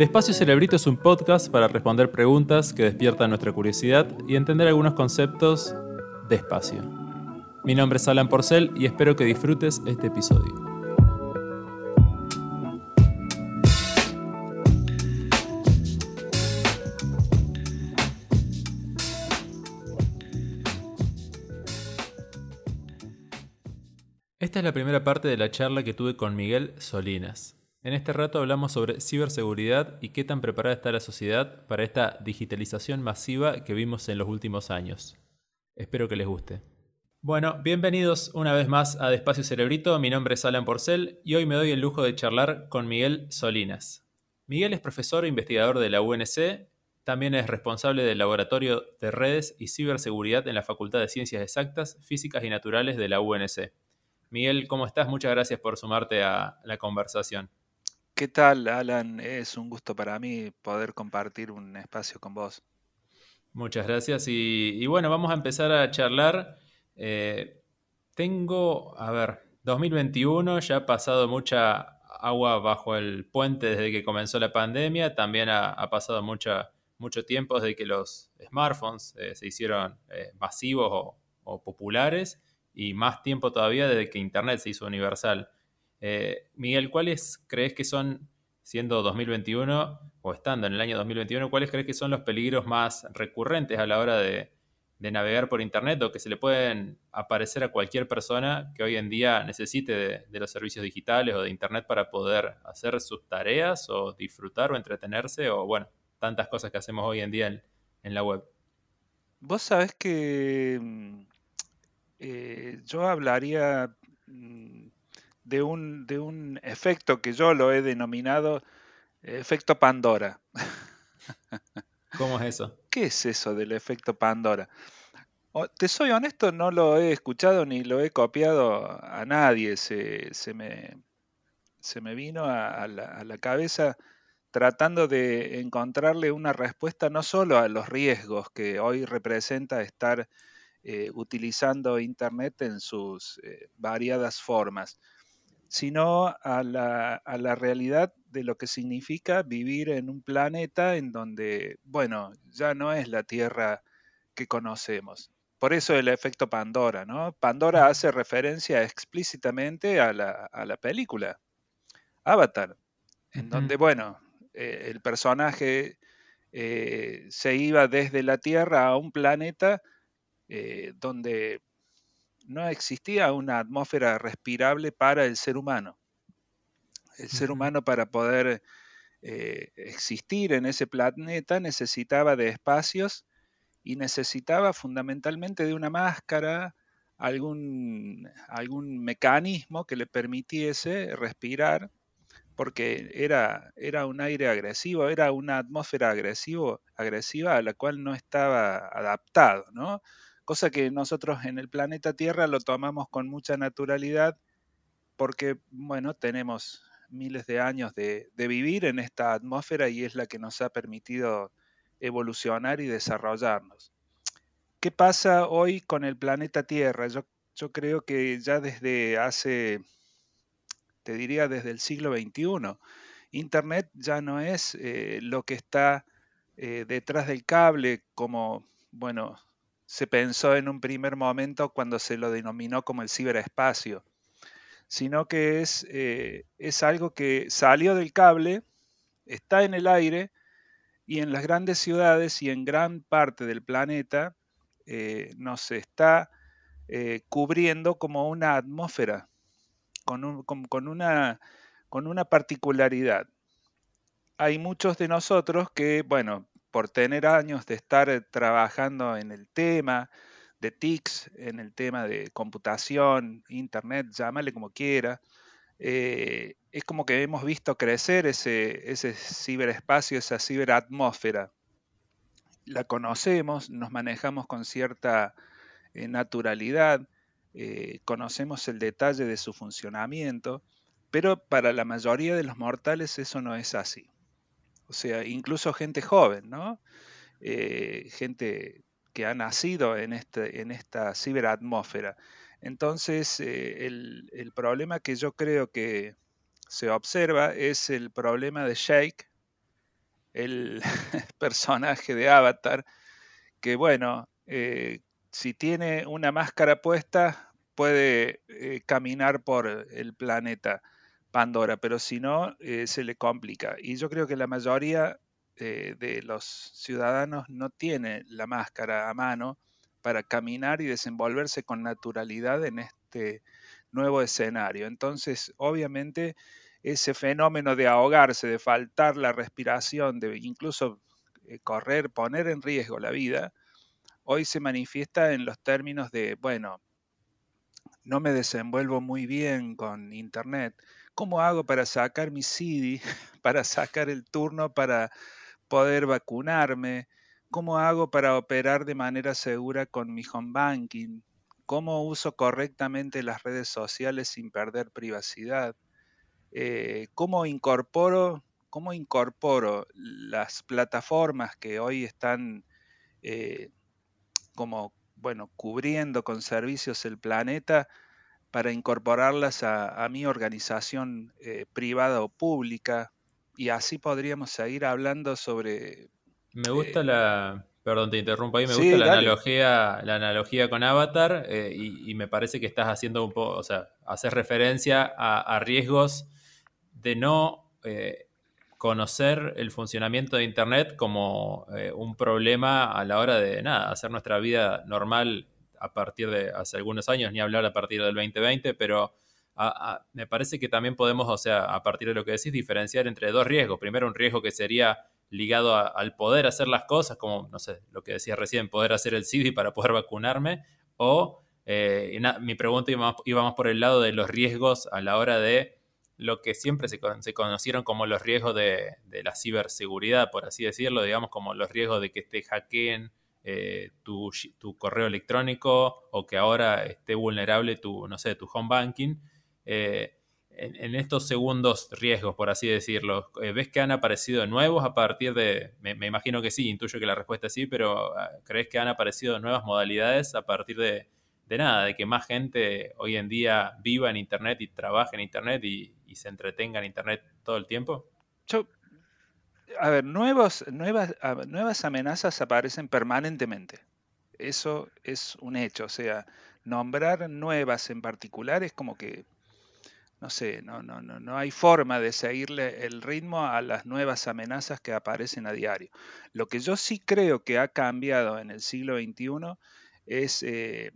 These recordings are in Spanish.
Despacio Cerebrito es un podcast para responder preguntas que despiertan nuestra curiosidad y entender algunos conceptos despacio. Mi nombre es Alan Porcel y espero que disfrutes este episodio. Esta es la primera parte de la charla que tuve con Miguel Solinas. En este rato hablamos sobre ciberseguridad y qué tan preparada está la sociedad para esta digitalización masiva que vimos en los últimos años. Espero que les guste. Bueno, bienvenidos una vez más a Despacio Cerebrito. Mi nombre es Alan Porcel y hoy me doy el lujo de charlar con Miguel Solinas. Miguel es profesor e investigador de la UNC, también es responsable del Laboratorio de Redes y Ciberseguridad en la Facultad de Ciencias Exactas, Físicas y Naturales de la UNC. Miguel, ¿cómo estás? Muchas gracias por sumarte a la conversación. ¿Qué tal, Alan? Es un gusto para mí poder compartir un espacio con vos. Muchas gracias. Y, bueno, vamos a empezar a charlar. Eh, tengo, a ver, 2021, ya ha pasado mucha agua bajo el puente desde que comenzó la pandemia. También ha, pasado mucho tiempo desde que los smartphones eh, se hicieron eh, masivos o populares y más tiempo todavía desde que Internet se hizo universal. Eh, Miguel, ¿cuáles crees que son, siendo 2021 o estando en el año 2021, cuáles crees que son los peligros más recurrentes a la hora de, navegar por Internet o que se le pueden aparecer a cualquier persona que hoy en día necesite de, los servicios digitales o de Internet para poder hacer sus tareas o disfrutar o entretenerse o, bueno, tantas cosas que hacemos hoy en día en la web? Vos sabés que mm, eh, yo hablaría mm, de un, de un efecto que yo lo he denominado efecto Pandora. ¿Cómo es eso? ¿Qué es eso del efecto Pandora? te soy honesto, no lo he escuchado ni lo he copiado a nadie. Se, me, se me, vino a, la, cabeza tratando de encontrarle una respuesta no solo a los riesgos que hoy representa estar eh, utilizando Internet en sus eh, variadas formas, sino a la, a la, realidad de lo que significa vivir en un planeta en donde, bueno, ya no es la Tierra que conocemos. Por eso el efecto Pandora, ¿no? Pandora hace referencia explícitamente a la, a la película Avatar, en donde, bueno, eh, el personaje se iba desde la Tierra a un planeta eh, donde no existía una atmósfera respirable para el ser humano. El ser humano para poder eh, existir en ese planeta necesitaba de espacios y necesitaba fundamentalmente de una máscara, algún, algún mecanismo que le permitiese respirar, porque era, era un aire agresivo, era una atmósfera agresivo, agresiva a la cual no estaba adaptado, ¿no? Cosa que nosotros en el planeta Tierra lo tomamos con mucha naturalidad porque, bueno, tenemos miles de años de, vivir en esta atmósfera y es la que nos ha permitido evolucionar y desarrollarnos. ¿Qué pasa hoy con el planeta Tierra? Yo, creo que ya desde hace, te diría desde el siglo XXI, Internet ya no es eh, lo que está eh, detrás del cable como, bueno, se pensó en un primer momento cuando se lo denominó como el ciberespacio, sino que es, eh, es algo que salió del cable, está en el aire y en las grandes ciudades y en gran parte del planeta eh, nos está eh, cubriendo como una atmósfera, con, una, con una particularidad. Hay muchos de nosotros que, bueno, por tener años de estar eh, trabajando en el tema de TICS, en el tema de computación, internet, llámale como quiera, eh, es como que hemos visto crecer ese, ciberespacio, esa ciberatmósfera. La conocemos, nos manejamos con cierta eh, naturalidad, conocemos el detalle de su funcionamiento, pero para la mayoría de los mortales eso no es así o sea, incluso gente joven, ¿no? Eh, gente que ha nacido en, este, en esta ciberatmósfera. Entonces, eh, el, problema que yo creo que se observa es el problema de shake, el personaje de Avatar, que bueno, eh, si tiene una máscara puesta, puede caminar por el planeta Pandora, pero si no, eh, se le complica. Y yo creo que la mayoría de los ciudadanos no tiene la máscara a mano para caminar y desenvolverse con naturalidad en este nuevo escenario. Entonces, obviamente, ese fenómeno de ahogarse, de faltar la respiración, de incluso eh, correr, poner en riesgo la vida, hoy se manifiesta en los términos de, bueno, no me desenvuelvo muy bien con Internet. ¿Cómo hago para sacar mi CD, para sacar el turno, para poder vacunarme? ¿Cómo hago para operar de manera segura con mi home banking? ¿Cómo uso correctamente las redes sociales sin perder privacidad? Eh, ¿Cómo incorporo, cómo incorporo las plataformas que hoy están eh, como, bueno, cubriendo con servicios el planeta para incorporarlas a, mi organización eh, privada o pública? Y así podríamos seguir hablando sobre... Me gusta la... Perdón, te interrumpo ahí. Me gusta la analogía, la analogía con Avatar y, me parece que estás haciendo un poco, o sea, haces referencia a riesgos de no eh, conocer el funcionamiento de Internet como eh, un problema a la hora de nada, hacer nuestra vida normal a partir de hace algunos años, ni hablar a partir del 2020, pero me parece que también podemos, o sea, a partir de lo que decís, diferenciar entre dos riesgos. Primero, un riesgo que sería ligado al poder hacer las cosas, como, no sé, lo que decía recién, poder hacer el CD para poder vacunarme, o eh, mi pregunta iba más por el lado de los riesgos a la hora de lo que siempre se, conocieron como los riesgos de, la ciberseguridad, por así decirlo, digamos, como los riesgos de que te hackeen eh, tu, correo electrónico o que ahora esté vulnerable tu, no sé, tu home banking. Eh, en, estos segundos riesgos, por así decirlo, eh, ¿ves que han aparecido nuevos a partir de, me, imagino que sí, intuyo que la respuesta es sí, pero ah, ¿crees que han aparecido nuevas modalidades a partir de, de nada, de que más gente hoy en día viva en Internet y trabaje en Internet y, se entretenga en Internet todo el tiempo? Yo, a ver, nuevos, nuevas, nuevas amenazas aparecen permanentemente. Eso es un hecho. O sea, nombrar nuevas en particular es como que, no sé, no, no, no, no hay forma de seguirle el ritmo a las nuevas amenazas que aparecen a diario. Lo que yo sí creo que ha cambiado en el siglo XXI es eh,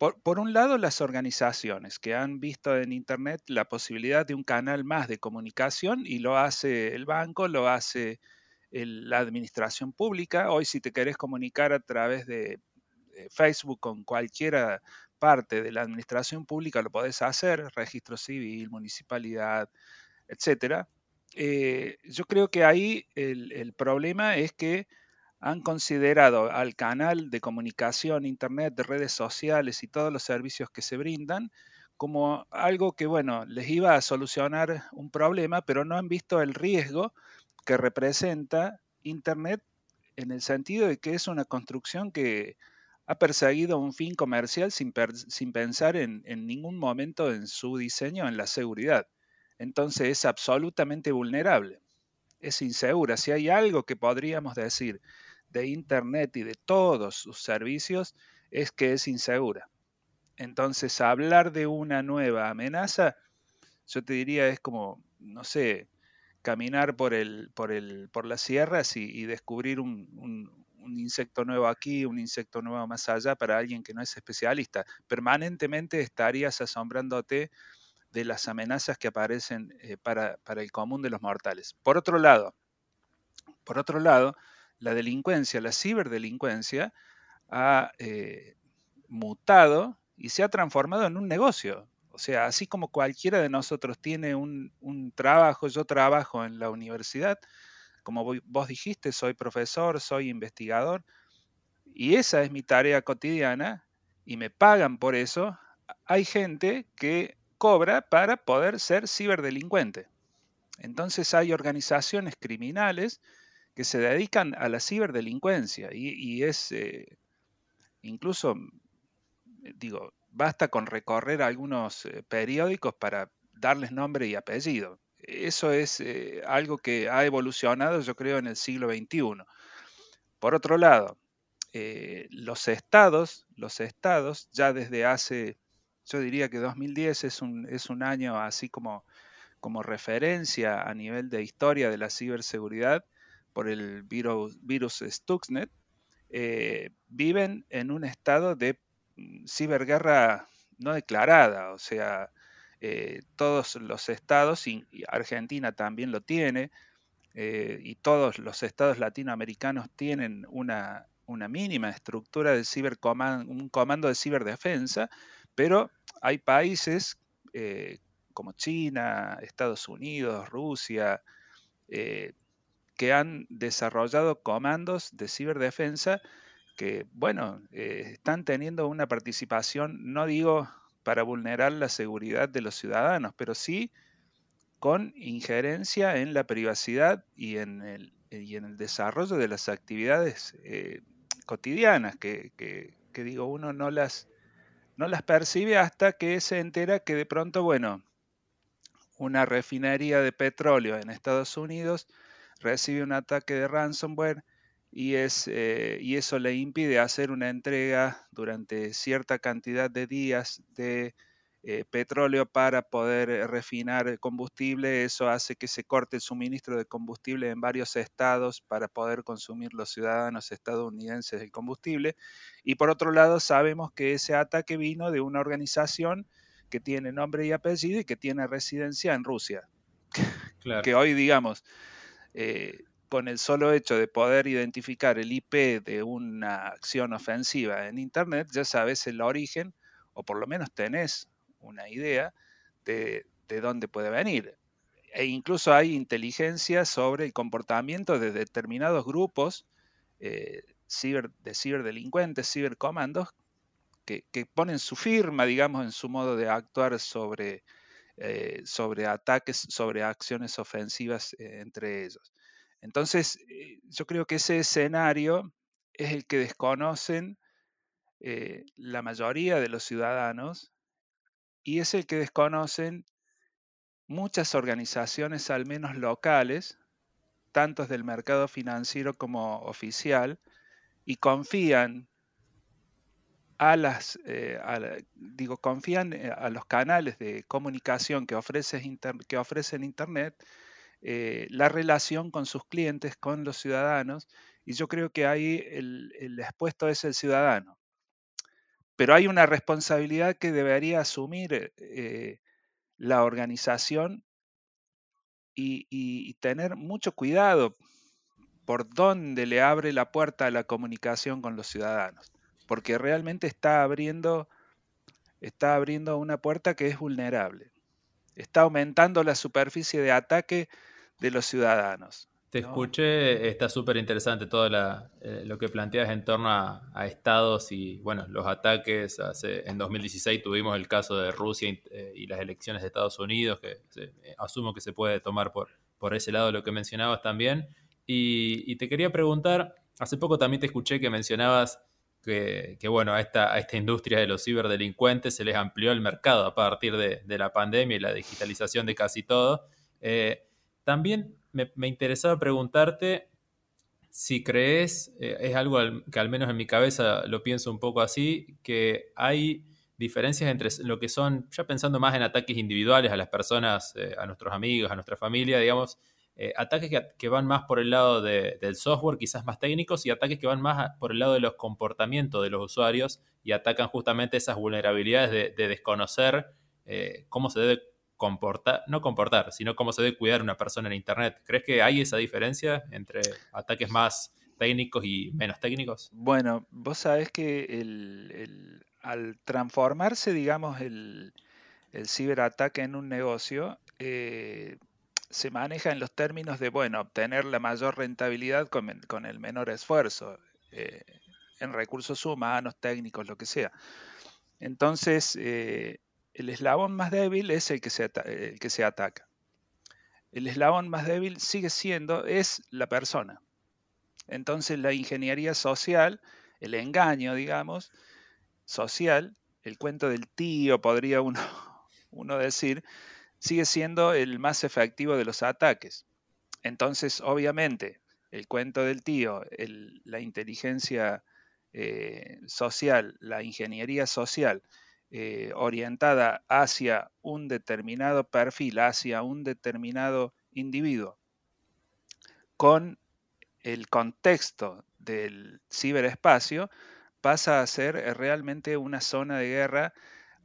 por, un lado, las organizaciones que han visto en Internet la posibilidad de un canal más de comunicación y lo hace el banco, lo hace la administración pública. Hoy si te querés comunicar a través de, Facebook con cualquiera parte de la administración pública, lo podés hacer, registro civil, municipalidad, etc. Eh, yo creo que ahí el problema es que han considerado al canal de comunicación, internet, de redes sociales y todos los servicios que se brindan como algo que, bueno, les iba a solucionar un problema, pero no han visto el riesgo que representa Internet en el sentido de que es una construcción que ha perseguido un fin comercial sin, sin pensar en, en ningún momento en su diseño, en la seguridad. Entonces es absolutamente vulnerable, es insegura. Si hay algo que podríamos decir de Internet y de todos sus servicios es que es insegura. Entonces, hablar de una nueva amenaza, yo te diría, es como, no sé, caminar por, el, por, el, por las sierras y, descubrir un, un, insecto nuevo aquí, un insecto nuevo más allá para alguien que no es especialista. Permanentemente estarías asombrándote de las amenazas que aparecen eh, para, para el común de los mortales. Por otro lado, por otro lado, la delincuencia, la ciberdelincuencia, ha eh, mutado y se ha transformado en un negocio. O sea, así como cualquiera de nosotros tiene un, trabajo, yo trabajo en la universidad, como vos dijiste, soy profesor, soy investigador, y esa es mi tarea cotidiana y me pagan por eso, hay gente que cobra para poder ser ciberdelincuente. Entonces hay organizaciones criminales que se dedican a la ciberdelincuencia y, es eh, incluso, eh, digo, basta con recorrer algunos eh, periódicos para darles nombre y apellido. eso es algo que ha evolucionado, yo creo, en el siglo XXI. Por otro lado, los estados, los estados, ya desde hace, yo diría que 2010 es un, es un año así como, como referencia a nivel de historia de la ciberseguridad por el virus, virus Stuxnet, eh, viven en un estado de mm, ciberguerra no declarada, o sea, eh, todos los estados, Argentina también lo tiene, y todos los estados latinoamericanos tienen una, mínima estructura de cibercomando, un comando de ciberdefensa, pero hay países eh, como China, Estados Unidos, Rusia, eh, que han desarrollado comandos de ciberdefensa que, bueno, eh, están teniendo una participación, no digo para vulnerar la seguridad de los ciudadanos, pero sí con injerencia en la privacidad y en el, y en el desarrollo de las actividades cotidianas que, digo, uno no las, no las percibe hasta que se entera que de pronto, bueno, una refinería de petróleo en Estados Unidos recibe un ataque de ransomware y, es, eh, y eso le impide hacer una entrega durante cierta cantidad de días de eh, petróleo para poder eh, refinar combustible. Eso hace que se corte el suministro de combustible en varios estados para poder consumir los ciudadanos estadounidenses el combustible. Y por otro lado, sabemos que ese ataque vino de una organización que tiene nombre y apellido y que tiene residencia en Rusia. que hoy, digamos, eh, con el solo hecho de poder identificar el IP de una acción ofensiva en Internet, ya sabes el origen, o por lo menos tenés una idea de, dónde puede venir. E incluso hay inteligencia sobre el comportamiento de determinados grupos eh, de ciberdelincuentes, cibercomandos, que, que, ponen su firma, digamos, en su modo de actuar sobre, eh, sobre ataques, sobre acciones ofensivas eh, entre ellos. Entonces, yo creo que ese escenario es el que desconocen la mayoría de los ciudadanos y es el que desconocen muchas organizaciones, al menos locales, tantos del mercado financiero como oficial, y confían a las, eh, digo, confían eh, a los canales de comunicación que, ofrece que ofrecen Internet, eh, la relación con sus clientes, con los ciudadanos, y yo creo que ahí el, expuesto es el ciudadano. Pero hay una responsabilidad que debería asumir la organización y, tener mucho cuidado por dónde le abre la puerta a la comunicación con los ciudadanos, porque realmente está abriendo, está abriendo una puerta que es vulnerable, está aumentando la superficie de ataque de los ciudadanos. Te escuché, está súper interesante todo eh, lo que planteas en torno a, estados y bueno, los ataques. Hace, en 2016 tuvimos el caso de Rusia y, eh, las elecciones de Estados Unidos, que eh, asumo que se puede tomar por, por ese lado lo que mencionabas también. Y, te quería preguntar, hace poco también te escuché que mencionabas que, bueno, a esta, industria de los ciberdelincuentes se les amplió el mercado a partir de, la pandemia y la digitalización de casi todo. también me, interesaba preguntarte si crees, eh, es algo que al menos en mi cabeza lo pienso un poco así, que hay diferencias entre lo que son, ya pensando más en ataques individuales a las personas, eh, a nuestros amigos, a nuestra familia, digamos, eh, ataques que, van más por el lado del software, quizás más técnicos, y ataques que van más por el lado de los comportamientos de los usuarios y atacan justamente esas vulnerabilidades de, desconocer cómo se debe comportar, no comportar, sino cómo se debe cuidar una persona en Internet. ¿Crees que hay esa diferencia entre ataques más técnicos y menos técnicos? Bueno, vos sabés que el, al transformarse, digamos, el, ciberataque en un negocio, eh, se maneja en los términos de, bueno, obtener la mayor rentabilidad con, el menor esfuerzo, eh, en recursos humanos, técnicos, lo que sea. Entonces, eh, el eslabón más débil es el que, se el que se ataca. El eslabón más débil sigue siendo, es la persona. Entonces la ingeniería social, el engaño, digamos, social, el cuento del tío, podría uno, uno decir, sigue siendo el más efectivo de los ataques. Entonces, obviamente, el cuento del tío, la inteligencia eh, social, la ingeniería social, eh, orientada hacia un determinado perfil, hacia un determinado individuo, con el contexto del ciberespacio, pasa a ser realmente una zona de guerra,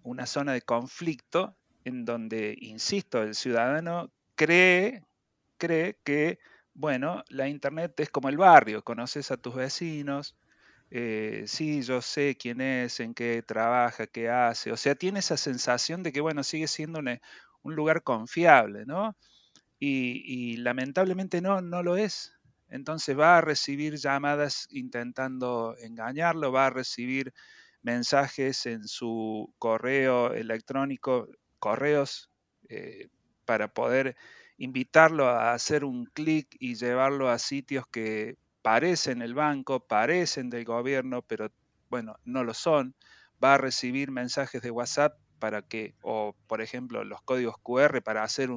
una zona de conflicto, en donde, insisto, el ciudadano cree, cree que, bueno, la Internet es como el barrio, conoces a tus vecinos, eh, sí, yo sé quién es, en qué trabaja, qué hace. O sea, tiene esa sensación de que, bueno, sigue siendo un lugar confiable, ¿no? Y, lamentablemente no, no lo es. Entonces va a recibir llamadas intentando engañarlo, va a recibir mensajes en su correo electrónico, correos, eh, para poder invitarlo a hacer un clic y llevarlo a sitios que parecen el banco, parecen del gobierno, pero bueno, no lo son. Va a recibir mensajes de WhatsApp para que, o por ejemplo, los códigos QR para hacer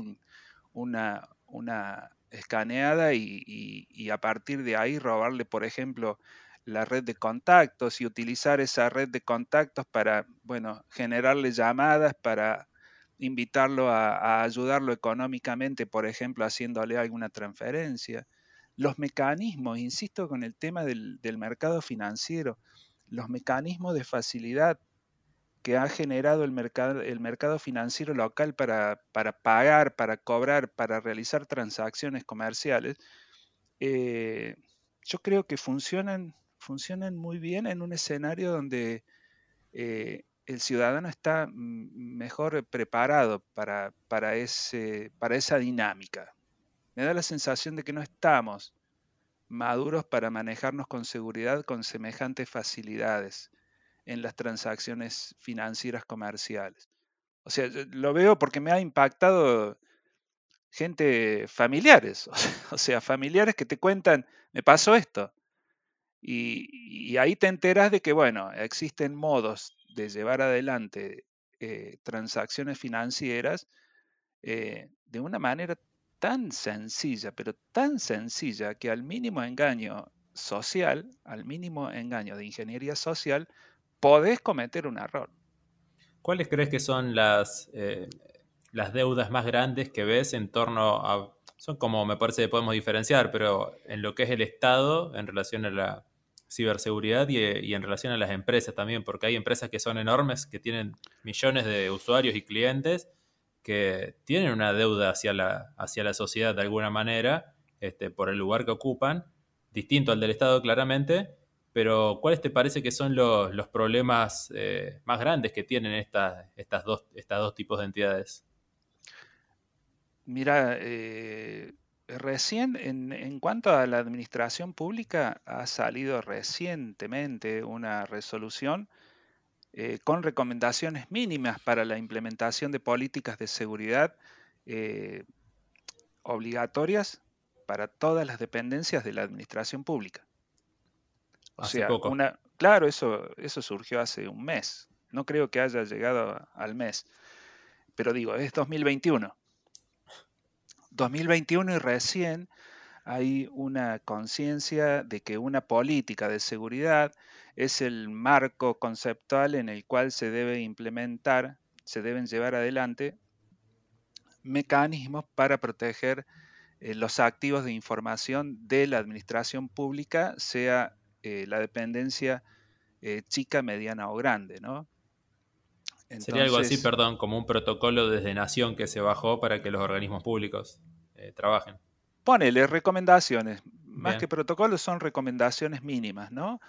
una, una, escaneada y, a partir de ahí robarle, por ejemplo, la red de contactos y utilizar esa red de contactos para, bueno, generarle llamadas, para invitarlo a, ayudarlo económicamente, por ejemplo, haciéndole alguna transferencia. Los mecanismos, insisto con el tema del, mercado financiero, los mecanismos de facilidad que ha generado el mercado, el mercado financiero local para, pagar, para cobrar, para realizar transacciones comerciales, eh, yo creo que funcionan, funcionan muy bien en un escenario donde eh, el ciudadano está mejor preparado para, para, ese, para esa dinámica me da la sensación de que no estamos maduros para manejarnos con seguridad con semejantes facilidades en las transacciones financieras comerciales. O sea, lo veo porque me ha impactado gente familiares, o sea, familiares que te cuentan, me pasó esto. Y, ahí te enteras de que, bueno, existen modos de llevar adelante eh, transacciones financieras eh, de una manera tan sencilla, pero tan sencilla que al mínimo engaño social, al mínimo engaño de ingeniería social, podés cometer un error. ¿Cuáles crees que son las, eh, las deudas más grandes que ves en torno a... Son como me parece que podemos diferenciar, pero en lo que es el Estado en relación a la ciberseguridad y, y en relación a las empresas también, porque hay empresas que son enormes, que tienen millones de usuarios y clientes que tienen una deuda hacia la, hacia la sociedad de alguna manera, este, por el lugar que ocupan, distinto al del Estado claramente, pero ¿cuáles te parece que son los, problemas eh, más grandes que tienen estas, estas, dos, estas dos tipos de entidades? Mira, eh, recién en, en, cuanto a la administración pública, ha salido recientemente una resolución eh, con recomendaciones mínimas para la implementación de políticas de seguridad eh, obligatorias para todas las dependencias de la administración pública. O sea, Una, claro, eso, eso surgió hace un mes. No creo que haya llegado al mes. Pero digo, es 2021. 2021 y recién hay una conciencia de que una política de seguridad es el marco conceptual en el cual se debe implementar, se deben llevar adelante mecanismos para proteger eh, los activos de información de la administración pública, sea eh, la dependencia eh, chica, mediana o grande, ¿no? Sería algo así, perdón, como un protocolo desde Nación que se bajó para que los organismos públicos trabajen. Ponele recomendaciones, más que protocolos son recomendaciones mínimas, ¿no?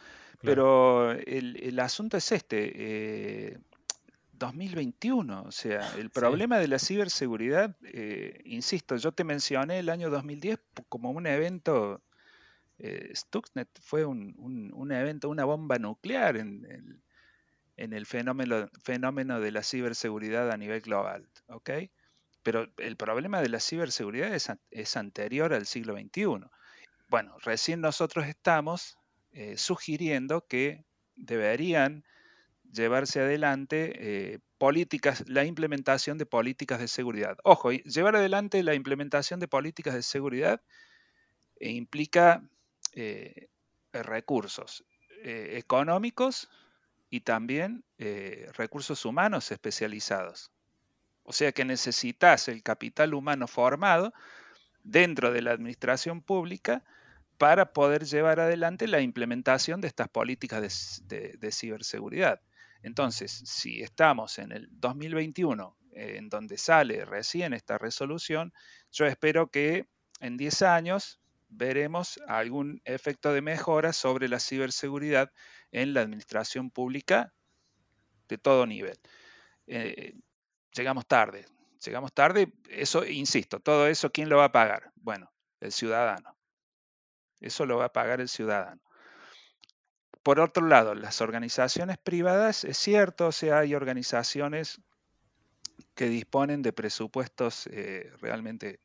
Pero el, asunto es este, 2021, eh, o sea, el problema de la ciberseguridad, eh, insisto, yo te mencioné el año 2010 como un evento, eh, Stuxnet fue un, evento, una bomba nuclear en el, en el fenómeno, fenómeno de la ciberseguridad a nivel global, ¿ok? Pero el problema de la ciberseguridad es, anterior al siglo XXI. Bueno, recién nosotros estamos eh, sugiriendo que deberían llevarse adelante eh, políticas, la implementación de políticas de seguridad. Ojo, llevar adelante la implementación de políticas de seguridad eh, implica recursos económicos y también recursos humanos especializados. O sea que necesitas el capital humano formado dentro de la administración pública para poder llevar adelante la implementación de estas políticas de ciberseguridad. Entonces, si estamos en el 2021, en donde sale recién esta resolución, yo espero que en 10 años veremos algún efecto de mejora sobre la ciberseguridad en la administración pública de todo nivel. Eh, llegamos tarde, llegamos tarde, eso, insisto, todo eso, ¿quién lo va a pagar? Bueno, el ciudadano. Eso lo va a pagar el ciudadano. Por otro lado, las organizaciones privadas, es cierto, o sea, hay organizaciones que disponen de presupuestos eh, realmente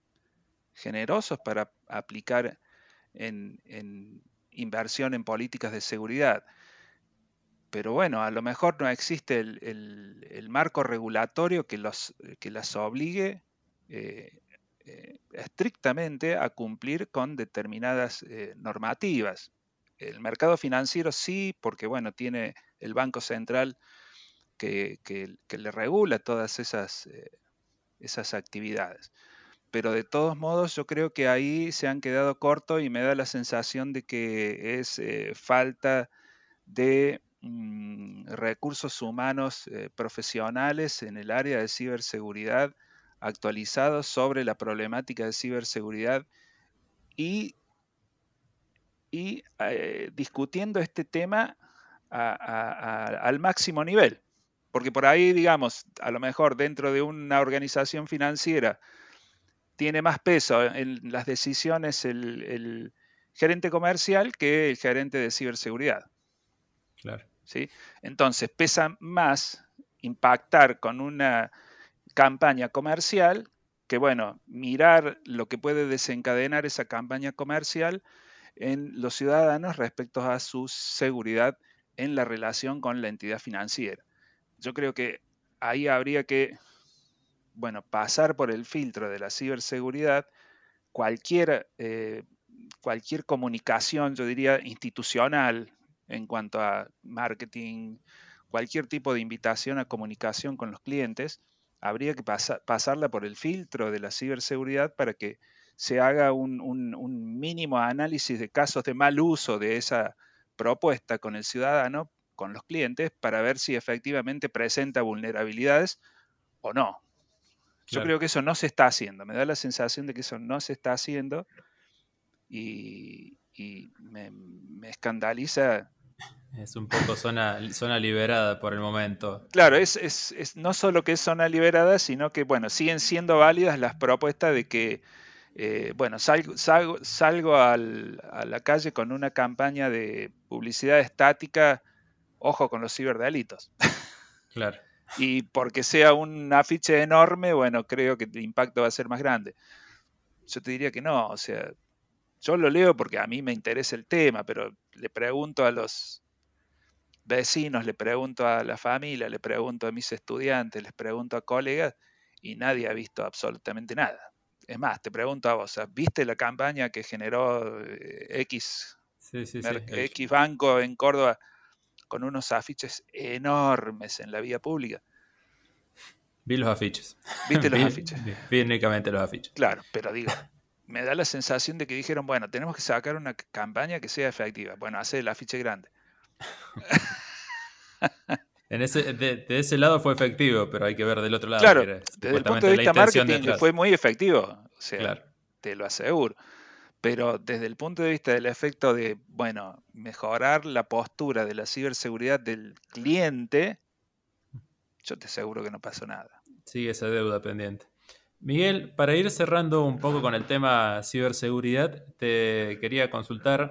generosos para aplicar en, inversión en políticas de seguridad. Pero bueno, a lo mejor no existe el, marco regulatorio que, los, que las obligue eh, eh, estrictamente a cumplir con determinadas normativas. El mercado financiero sí, porque bueno, tiene el Banco Central que, le regula todas esas, eh, esas actividades. Pero de todos modos yo creo que ahí se han quedado cortos y me da la sensación de que es eh, falta de mm, recursos humanos eh, profesionales en el área de ciberseguridad actualizados sobre la problemática de ciberseguridad y eh, discutiendo este tema al máximo nivel. Porque por ahí, digamos, a lo mejor dentro de una organización financiera tiene más peso en las decisiones el, gerente comercial que el gerente de ciberseguridad. Claro. Entonces, pesa más impactar con una campaña comercial que, bueno, mirar lo que puede desencadenar esa campaña comercial en los ciudadanos respecto a su seguridad en la relación con la entidad financiera. Yo creo que ahí habría que, bueno, pasar por el filtro de la ciberseguridad, cualquier, eh, cualquier comunicación, yo diría, institucional en cuanto a marketing, cualquier tipo de invitación a comunicación con los clientes, habría que pasarla por el filtro de la ciberseguridad para que se haga un, mínimo análisis de casos de mal uso de esa propuesta con el ciudadano, con los clientes, para ver si efectivamente presenta vulnerabilidades o no. Yo creo que eso no se está haciendo, me da la sensación de que eso no se está haciendo y, me, escandaliza. Es un poco zona, zona liberada por el momento. Claro, es, es, no solo que es zona liberada, sino que, bueno, siguen siendo válidas las propuestas de que eh, bueno, salgo, salgo, a la calle con una campaña de publicidad estática, ojo con los ciberdelitos. Claro. y porque sea un afiche enorme, bueno, creo que el impacto va a ser más grande. Yo te diría que no, o sea, yo lo leo porque a mí me interesa el tema, pero le pregunto a los vecinos, le pregunto a la familia, le pregunto a mis estudiantes, les pregunto a colegas y nadie ha visto absolutamente nada es más, te pregunto a vos, ¿viste la campaña que generó eh, X, X Banco en Córdoba con unos afiches enormes en la vía pública? Vi los afiches. ¿Viste los afiches? Vi, únicamente los afiches. Claro, pero digo, me da la sensación de que dijeron, bueno, tenemos que sacar una campaña que sea efectiva. Bueno, hace el afiche grande. ese, de, ese lado fue efectivo, pero hay que ver del otro lado. Claro, desde el punto de vista marketing fue muy efectivo, o sea, te lo aseguro. Pero desde el punto de vista del efecto de, bueno, mejorar la postura de la ciberseguridad del cliente, yo te aseguro que no pasó nada. Sigue esa deuda pendiente. Miguel, para ir cerrando un poco con el tema ciberseguridad, te quería consultar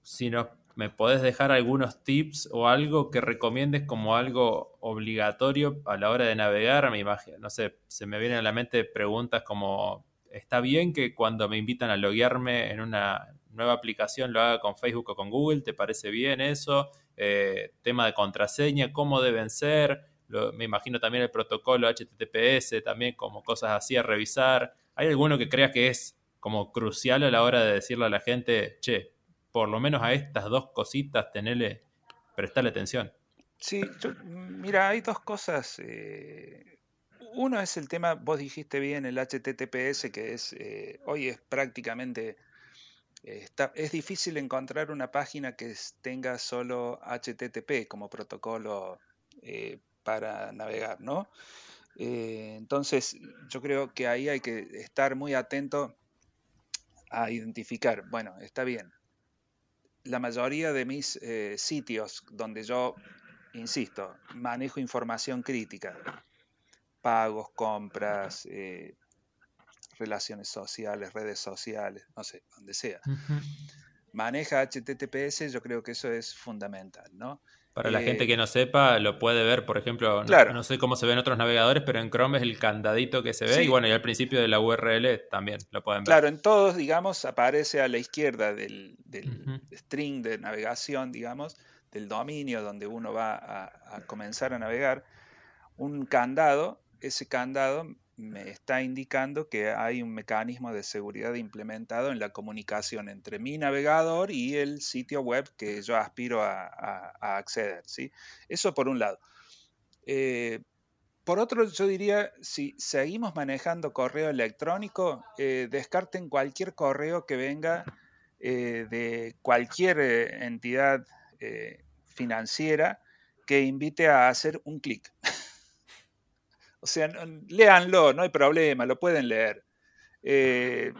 si nos ¿me podés dejar algunos tips o algo que recomiendes como algo obligatorio a la hora de navegar? Me imagino, no sé, se me vienen a la mente preguntas como, ¿está bien que cuando me invitan a loguearme en una nueva aplicación lo haga con Facebook o con Google? ¿Te parece bien eso? Eh, tema de contraseña, ¿cómo deben ser? Me imagino también el protocolo HTTPS, también como cosas así a revisar. ¿Hay alguno que creas que es como crucial a la hora de decirle a la gente, che, por lo menos a estas dos cositas tenerle, prestarle atención? Sí, mira, hay dos cosas. Eh, uno es el tema, vos dijiste bien, el HTTPS, que es eh, hoy es prácticamente es difícil encontrar una página que tenga solo HTTP como protocolo eh, para navegar, ¿no? Eh, entonces, yo creo que ahí hay que estar muy atento a identificar, bueno, está bien. La mayoría de mis eh, sitios donde yo, insisto, manejo información crítica, pagos, compras, relaciones sociales, redes sociales, no sé, donde sea. Maneja HTTPS, yo creo que eso es fundamental, ¿no? Para la gente eh, que no sepa, lo puede ver, por ejemplo, no, sé cómo se ven otros navegadores, pero en Chrome es el candadito que se ve y bueno, y al principio de la URL también lo pueden ver. Claro, en todos, digamos, aparece a la izquierda del, string de navegación, digamos, del dominio donde uno va a comenzar a navegar, un candado, ese candado me está indicando que hay un mecanismo de seguridad implementado en la comunicación entre mi navegador y el sitio web que yo aspiro a, acceder. ¿sí? Eso por un lado. Eh, por otro, yo diría, si seguimos manejando correo electrónico, eh, descarten cualquier correo que venga eh, de cualquier entidad financiera que invite a hacer un clic. O sea, léanlo, no hay problema, lo pueden leer. Eh,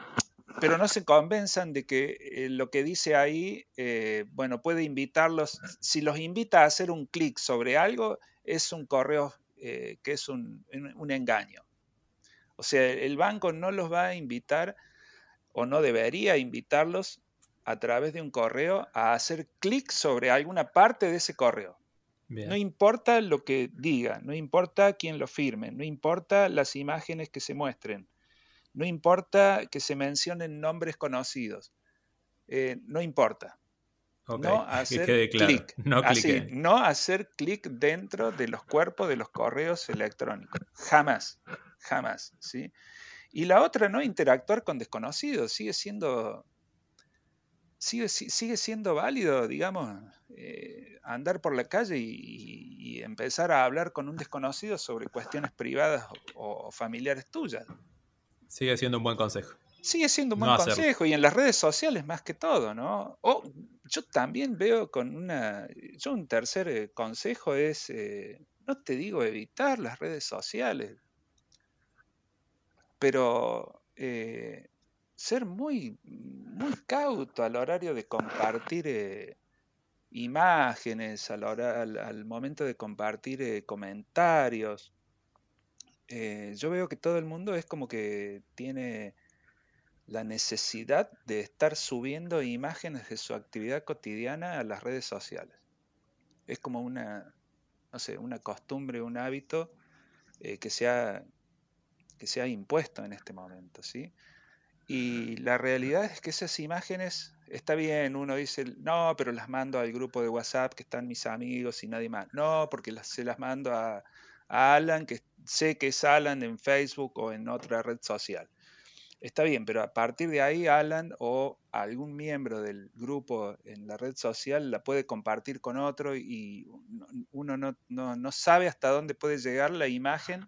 pero no se convenzan de que eh, lo que dice ahí, eh, bueno, puede invitarlos, si los invita a hacer un clic sobre algo, es un correo que es un, un, engaño. O sea, el banco no los va a invitar o no debería invitarlos a través de un correo a hacer clic sobre alguna parte de ese correo. No importa lo que diga, no importa quién lo firme, no importa las imágenes que se muestren, no importa que se mencionen nombres conocidos, eh, no importa. No hacer clic. No, no hacer clic dentro de los cuerpos de los correos electrónicos. Jamás, jamás. ¿sí? Y la otra, no interactuar con desconocidos, sigue siendo sigue, sigue siendo válido, digamos, eh, andar por la calle y, empezar a hablar con un desconocido sobre cuestiones privadas o, familiares tuyas. Sigue siendo un buen consejo. Sigue siendo un buen consejo y en las redes sociales más que todo, ¿no? O yo también veo con una, yo un tercer eh, consejo es, eh, no te digo evitar las redes sociales, pero ser muy, muy cauto al horario de compartir eh, imágenes, al, al, momento de compartir eh, comentarios. Eh, yo veo que todo el mundo es como que tiene la necesidad de estar subiendo imágenes de su actividad cotidiana a las redes sociales. Es como una, no sé, una costumbre, un hábito que, se ha, que se ha impuesto en este momento, ¿sí? Y la realidad es que esas imágenes, está bien, uno dice, no, pero las mando al grupo de WhatsApp que están mis amigos y nadie más. No, porque las, se las mando a, Alan, que sé que es Alan en Facebook o en otra red social. Está bien, pero a partir de ahí Alan o algún miembro del grupo en la red social la puede compartir con otro y uno no, no, sabe hasta dónde puede llegar la imagen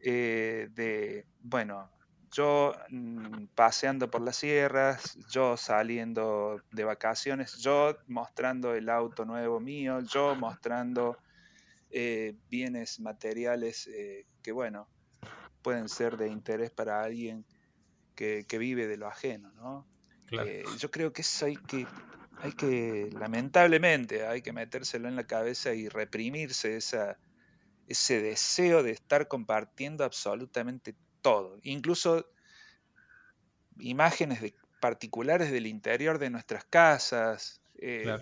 eh, de, bueno, yo mm, paseando por las sierras, yo saliendo de vacaciones, yo mostrando el auto nuevo mío, yo mostrando eh, bienes materiales eh, que, bueno, pueden ser de interés para alguien que, vive de lo ajeno, ¿no? Eh, yo creo que eso hay que, hay que, lamentablemente, hay que metérselo en la cabeza y reprimirse esa, ese deseo de estar compartiendo absolutamente todo, incluso imágenes de particulares del interior de nuestras casas. Eh,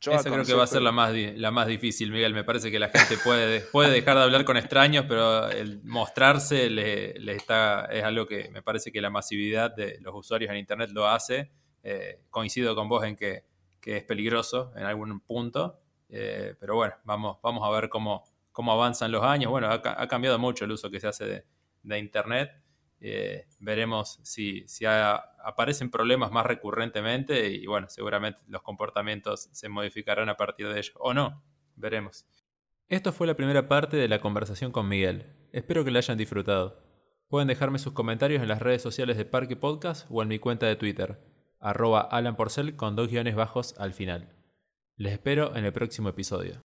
Esa creo que va a ser la más, la más difícil, Miguel. Me parece que la gente puede, puede dejar de hablar con extraños, pero el mostrarse le, está, es algo que me parece que la masividad de los usuarios en Internet lo hace. Eh, coincido con vos en que, que, es peligroso en algún punto, Eh, pero bueno, vamos, vamos a ver cómo, cómo avanzan los años. Bueno, ha, cambiado mucho el uso que se hace de, Internet. Eh, veremos si, aparecen problemas más recurrentemente y bueno, seguramente los comportamientos se modificarán a partir de ello. O no, veremos. Esto fue la primera parte de la conversación con Miguel. Espero que la hayan disfrutado. Pueden dejarme sus comentarios en las redes sociales de Parque Podcast o en mi cuenta de Twitter, arroba con dos guiones bajos al final. Les espero en el próximo episodio.